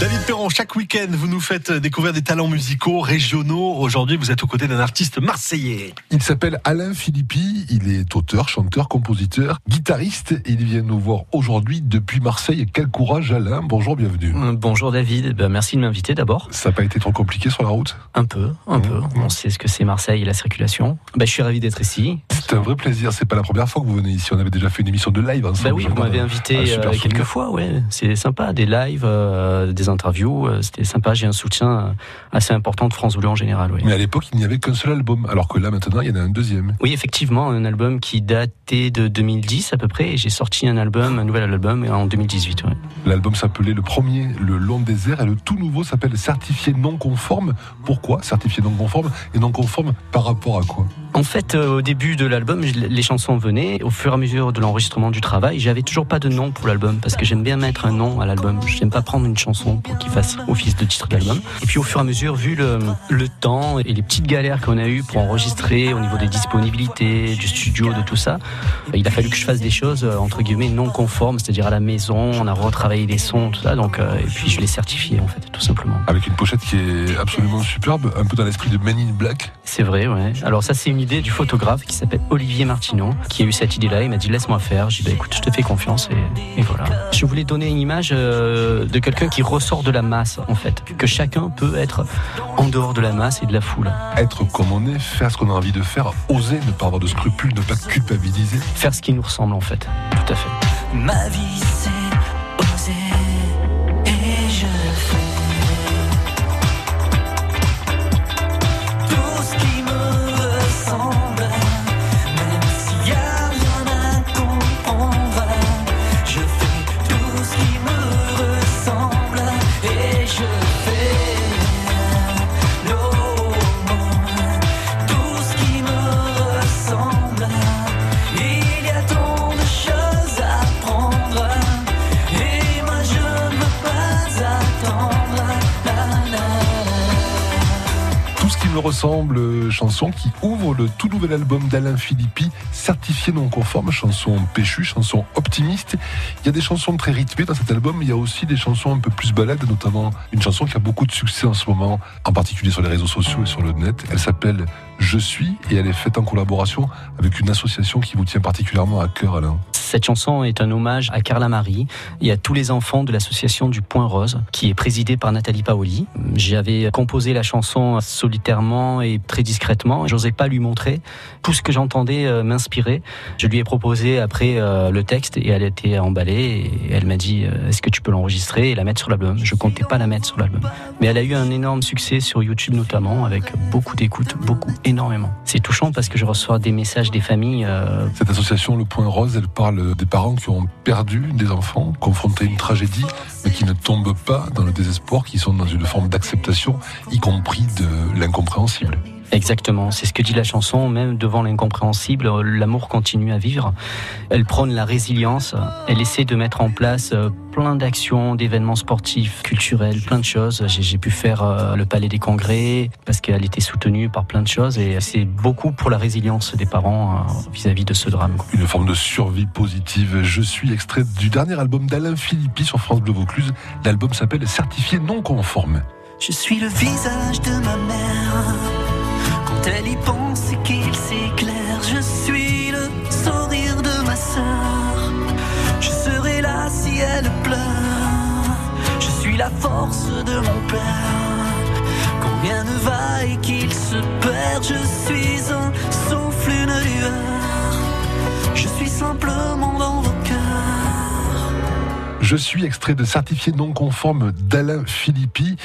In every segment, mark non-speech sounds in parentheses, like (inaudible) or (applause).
David Perron, chaque week-end, vous nous faites découvrir des talents musicaux régionaux. Aujourd'hui, vous êtes aux côtés d'un artiste marseillais. Il s'appelle Alain Philippi. Il est auteur, chanteur, compositeur, guitariste. Et il vient nous voir aujourd'hui depuis Marseille. Quel courage, Alain. Bonjour, bienvenue. Euh, Bonjour David, Ben, merci de m'inviter d'abord. Ça n'a pas été trop compliqué sur la route? Un peu, un Mmh. peu. On sait ce que c'est Marseille et la circulation. Ben, je suis ravi d'être ici. C'est un vrai plaisir. C'est pas la première fois que vous venez ici. On avait déjà fait une émission de live ensemble. Bah oui, vous m'avez invité euh, quelques fois, ouais. C'est sympa, des lives, euh, des interviews, euh, c'était sympa. J'ai un soutien euh, assez important de France Bleu en général, oui. Mais à l'époque, il n'y avait qu'un seul album. Alors que là, maintenant, il y en a un deuxième. Oui, effectivement, un album qui datait de 2010 à peu près, et j'ai sorti un album, un nouvel album en 2018. ouais. L'album s'appelait le premier, Le Long Désert, et le tout nouveau s'appelle Certifié non conforme. Pourquoi Certifié non conforme et non conforme par rapport à quoi? En fait, euh, au début de l'album, les chansons venaient. Au fur et à mesure de l'enregistrement du travail, j'avais toujours pas de nom pour l'album parce que j'aime bien mettre un nom à l'album. J'aime pas prendre une chanson pour qu'il fasse office de titre de l'album. Et puis au fur et à mesure, vu le, le temps et les petites galères qu'on a eues pour enregistrer au niveau des disponibilités, du studio, de tout ça, il a fallu que je fasse des choses euh, entre guillemets non conformes, c'est-à-dire à la maison, on a retravaillé les sons, tout ça. Donc euh, et puis je l'ai certifié en fait, tout simplement. Avec une pochette qui est absolument superbe, un peu dans l'esprit de Men in Black. C'est vrai, ouais. Alors ça, c'est une idée du photographe qui s'appelle Olivier Martineau, qui a eu cette idée-là. Il m'a dit laisse-moi faire. J'ai dit bah écoute, je te fais confiance et, et voilà. Je voulais donner une image euh, de quelqu'un qui ressort de la masse, en fait, que chacun peut être en dehors de la masse et de la foule, Être comme on est, faire ce qu'on a envie de faire, oser, ne pas avoir de scrupules, ne pas culpabiliser. faire ce qui nous ressemble, en fait. Tout à fait. Ma vie c'est ressemble, euh, chanson qui ouvre le tout nouvel album d'Alain Philippi, certifié non conforme, chanson péchue, chanson optimiste. Il y a des chansons très rythmées dans cet album, mais il y a aussi des chansons un peu plus balades, notamment une chanson qui a beaucoup de succès en ce moment, en particulier sur les réseaux sociaux et sur le net. Elle s'appelle Je suis et elle est faite en collaboration avec une association qui vous tient particulièrement à cœur, Alain. Cette chanson est un hommage à Carla Marie et à tous les enfants de l'association du Point Rose, qui est présidée par Nathalie Paoli. J'avais composé la chanson solitairement et très discrètement. J'osais pas lui montrer. Tout ce que j'entendais euh, m'inspirait. Je lui ai proposé après euh, le texte et elle était emballée elle m'a dit euh, est-ce que tu peux l'enregistrer et la mettre sur l'album? Je comptais pas la mettre sur l'album. Mais elle a eu un énorme succès sur YouTube notamment, avec beaucoup d'écoutes, beaucoup, énormément. C'est touchant parce que je reçois des messages des familles euh, Cette association, Le Point Rose, elle parle des parents qui ont perdu des enfants, confrontés à une tragédie, mais qui ne tombent pas dans le désespoir, qui sont dans une forme d'acceptation, y compris de l'incompréhensible. Exactement, c'est ce que dit la chanson, même devant l'incompréhensible, l'amour continue à vivre. Elle prône la résilience, elle essaie de mettre en place euh, plein d'actions, d'événements sportifs, culturels, plein de choses. J'ai pu faire euh, le Palais des Congrès parce qu'elle était soutenue par plein de choses et c'est beaucoup pour la résilience des parents euh, vis-à-vis de ce drame. Une forme de survie positive. Je suis extrait du dernier album d'Alain Philippi sur France Bleu Vaucluse. L'album s'appelle Certifié non conforme. Je suis le visage de ma mère Quand elle y pense et qu'il s'éclaire Je suis le sourire de ma sœur. Je serai là si elle pleure. Je suis la force de mon père. Rien ne va qu'il se perd Je suis un souffle, une lueur Je suis extrait de Certifié non conforme d'Alain Philippi.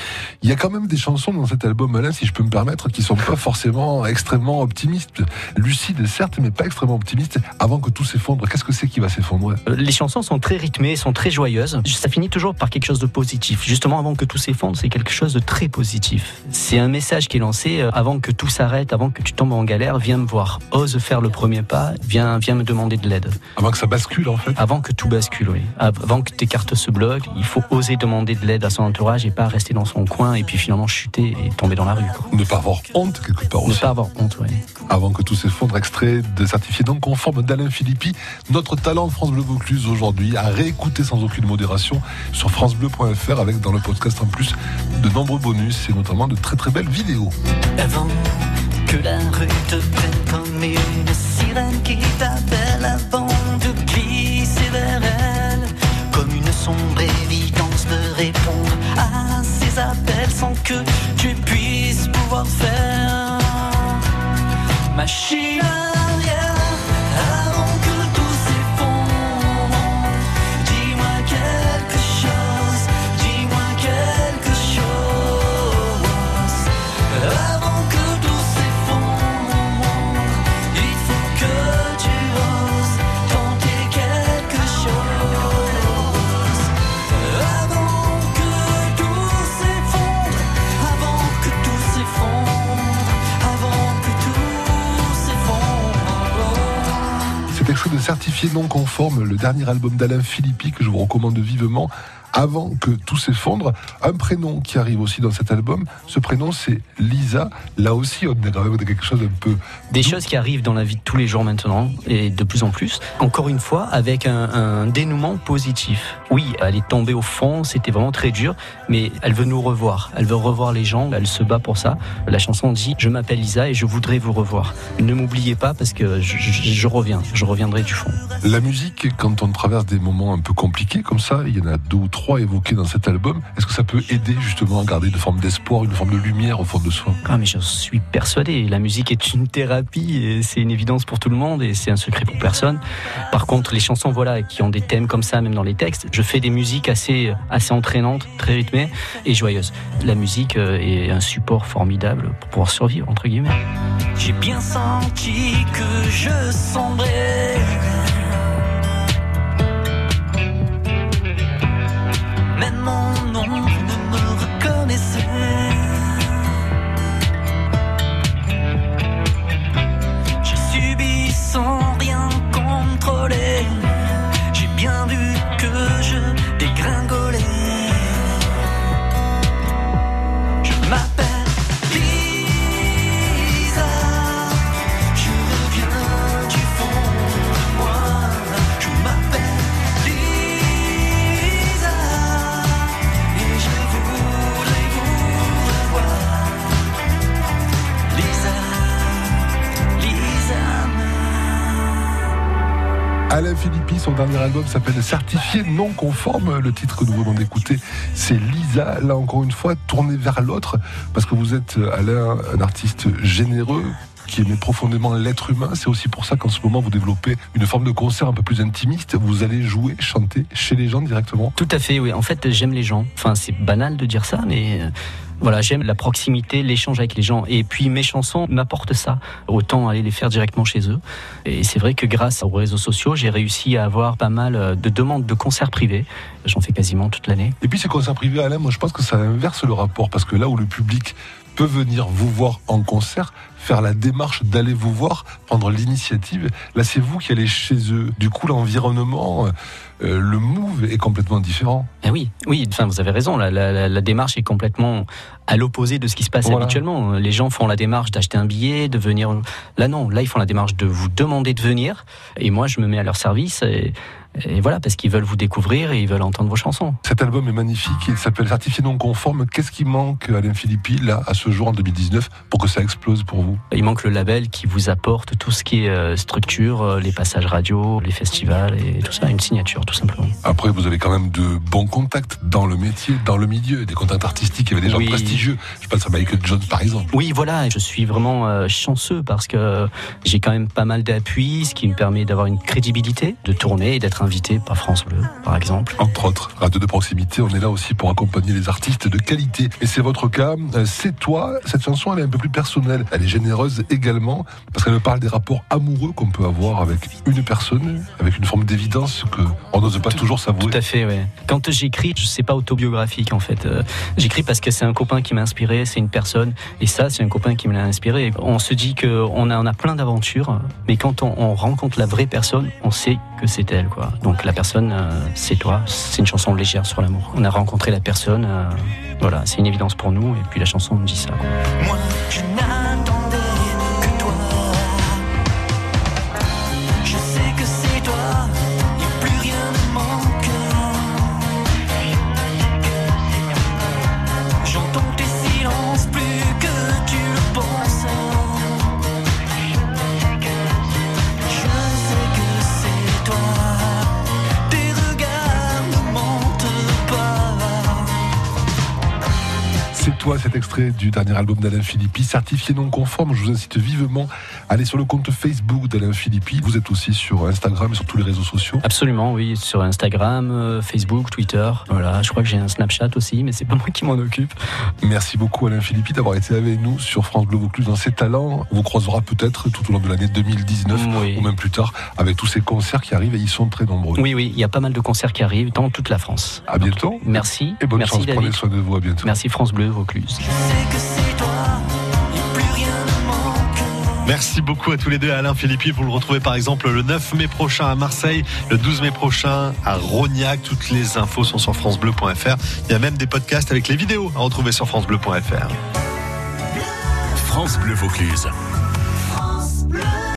Il y a quand même des chansons dans cet album, Alain, si je peux me permettre, qui sont pas forcément extrêmement optimistes. Lucide, certes, mais pas extrêmement optimiste. Avant que tout s'effondre, qu'est-ce que c'est qui va s'effondrer? Les chansons sont très rythmées, sont très joyeuses. Ça finit toujours par quelque chose de positif. Justement, avant que tout s'effondre, c'est quelque chose de très positif. C'est un message qui est lancé euh, avant que tout s'arrête, avant que tu tombes en galère. Viens me voir, ose faire le premier pas, viens, viens me demander de l'aide. Avant que ça bascule, en fait? Avant que tout bascule, oui. Avant que tes carte se bloque, il faut oser demander de l'aide à son entourage et pas rester dans son coin et puis finalement chuter et tomber dans la rue. Ne pas avoir honte quelque part aussi. Ne pas avoir honte, oui. Avant que tout s'effondre, extrait de certifié non conforme d'Alain Philippi, notre talent France Bleu Vaucluse aujourd'hui, à réécouter sans aucune modération sur francebleu.fr avec dans le podcast en plus de nombreux bonus et notamment de très très belles vidéos. Avant que la rue te prenne comme une sirène qui t'appelle avant que tu puisses pouvoir faire machine. Certifié non conforme, le dernier album d'Alain Philippi que je vous recommande vivement avant que tout s'effondre. Un prénom qui arrive aussi dans cet album, ce prénom c'est Lisa. Là aussi, on est quand même quelque chose un peu... Des choses qui arrivent dans la vie de tous les jours maintenant, et de plus en plus. Encore une fois, avec un, dénouement positif. Oui, elle est tombée au fond, c'était vraiment très dur, mais elle veut nous revoir. Elle veut revoir les gens, elle se bat pour ça. La chanson dit, je m'appelle Lisa et je voudrais vous revoir. Ne m'oubliez pas parce que je, je reviens, je reviendrai du fond. La musique, quand on traverse des moments un peu compliqués comme ça, il y en a deux ou trois évoqué dans cet album. Est-ce que ça peut aider justement à garder une forme d'espoir, une forme de lumière au fond de soi? Ah mais je suis persuadé, la musique est une thérapie et c'est une évidence pour tout le monde et c'est un secret pour personne. Par contre, les chansons voilà qui ont des thèmes comme ça même dans les textes, je fais des musiques assez assez entraînantes, très rythmées et joyeuses. La musique euh, est un support formidable pour pouvoir survivre entre guillemets. J'ai bien senti que je sombrais Alain Philippi, son dernier album s'appelle Certifié non conforme. Le titre que nous venons d'écouter, c'est Lisa. Là, encore une fois, tourné vers l'autre, parce que vous êtes, Alain, un artiste généreux, qui aimait profondément l'être humain. C'est aussi pour ça qu'en ce moment, vous développez une forme de concert un peu plus intimiste. Vous allez jouer, chanter chez les gens directement. Tout à fait, oui. En fait, j'aime les gens. Enfin, c'est banal de dire ça, mais euh, voilà, j'aime la proximité, l'échange avec les gens. Et puis mes chansons m'apportent ça. Autant aller les faire directement chez eux. Et c'est vrai que grâce aux réseaux sociaux, j'ai réussi à avoir pas mal euh, de demandes de concerts privés. J'en fais quasiment toute l'année. Et puis ces concerts privés, Alain, moi je pense que ça inverse le rapport. Parce que là où le public peut venir vous voir en concert, faire la démarche d'aller vous voir, prendre l'initiative. Là, c'est vous qui allez chez eux. Du coup, l'environnement, euh, le move est complètement différent. Eh oui, oui. Enfin, vous avez raison. La, démarche est complètement à l'opposé de ce qui se passe habituellement. Les gens font la démarche d'acheter un billet, de venir. Là, non. Là, ils font la démarche de vous demander de venir. Et moi, je me mets à leur service. Et et voilà, parce qu'ils veulent vous découvrir et ils veulent entendre vos chansons. Cet album est magnifique, il s'appelle Certifié non conforme. Qu'est-ce qui manque, Alain Philippi, là, à ce jour, en 2019, pour que ça explose pour vous? Il manque le label qui vous apporte tout ce qui est euh, structure, euh, les passages radio, les festivals et tout ça, une signature, tout simplement. Après, vous avez quand même de bons contacts dans le métier, dans le milieu, des contacts artistiques, il y avait des gens prestigieux. Je pense à Michael Jones, par exemple. Oui, voilà, je suis vraiment euh, chanceux parce que j'ai quand même pas mal d'appui, ce qui me permet d'avoir une crédibilité, de tourner et d'être invité par France Bleu, par exemple. Entre autres, radio de proximité, on est là aussi pour accompagner les artistes de qualité. Et c'est votre cas, euh, c'est toi. Cette chanson, elle est un peu plus personnelle. Elle est généreuse également, parce qu'elle parle des rapports amoureux qu'on peut avoir avec une personne, avec une forme d'évidence qu'on n'ose pas toujours s'avouer. Tout à fait, oui. Quand j'écris, je sais pas autobiographique en fait. Euh, j'écris parce que c'est un copain qui m'a inspiré, c'est une personne, et ça, c'est un copain qui me l'a inspiré. On se dit qu'on a, on a plein d'aventures, mais quand on, on rencontre la vraie personne, on sait que que c'est elle, quoi. Donc la personne, euh, c'est toi. C'est une chanson légère sur l'amour. On a rencontré la personne, euh, voilà, c'est une évidence pour nous, et puis la chanson nous dit ça. quoi. Moi, je Cet extrait du dernier album d'Alain Philippi, certifié non conforme. Je vous incite vivement à aller sur le compte Facebook d'Alain Philippi. Vous êtes aussi sur Instagram et sur tous les réseaux sociaux. Absolument, oui, sur Instagram, euh, Facebook, Twitter. Voilà, je crois que j'ai un Snapchat aussi, mais c'est pas (laughs) moi qui m'en occupe. Merci beaucoup Alain Philippi d'avoir été avec nous sur France Bleu Vaucluse dans ses talents. On vous croisera peut-être tout au long de l'année 2019 Oui. ou même plus tard avec tous ces concerts qui arrivent et ils sont très nombreux. Oui, oui, il y a pas mal de concerts qui arrivent dans toute la France. À bientôt. Merci. Et bonne Merci chance, prenez soin de vous, à bientôt. Merci France Bleu Vaucluse. Je sais que c'est toi, Merci beaucoup à tous les deux. Alain Philippi, vous le retrouvez par exemple le 9 mai prochain à Marseille, le 12 mai prochain à Rognac. Toutes les infos sont sur francebleu.fr. Il y a même des podcasts avec les vidéos à retrouver sur francebleu.fr. France Bleu Vaucluse.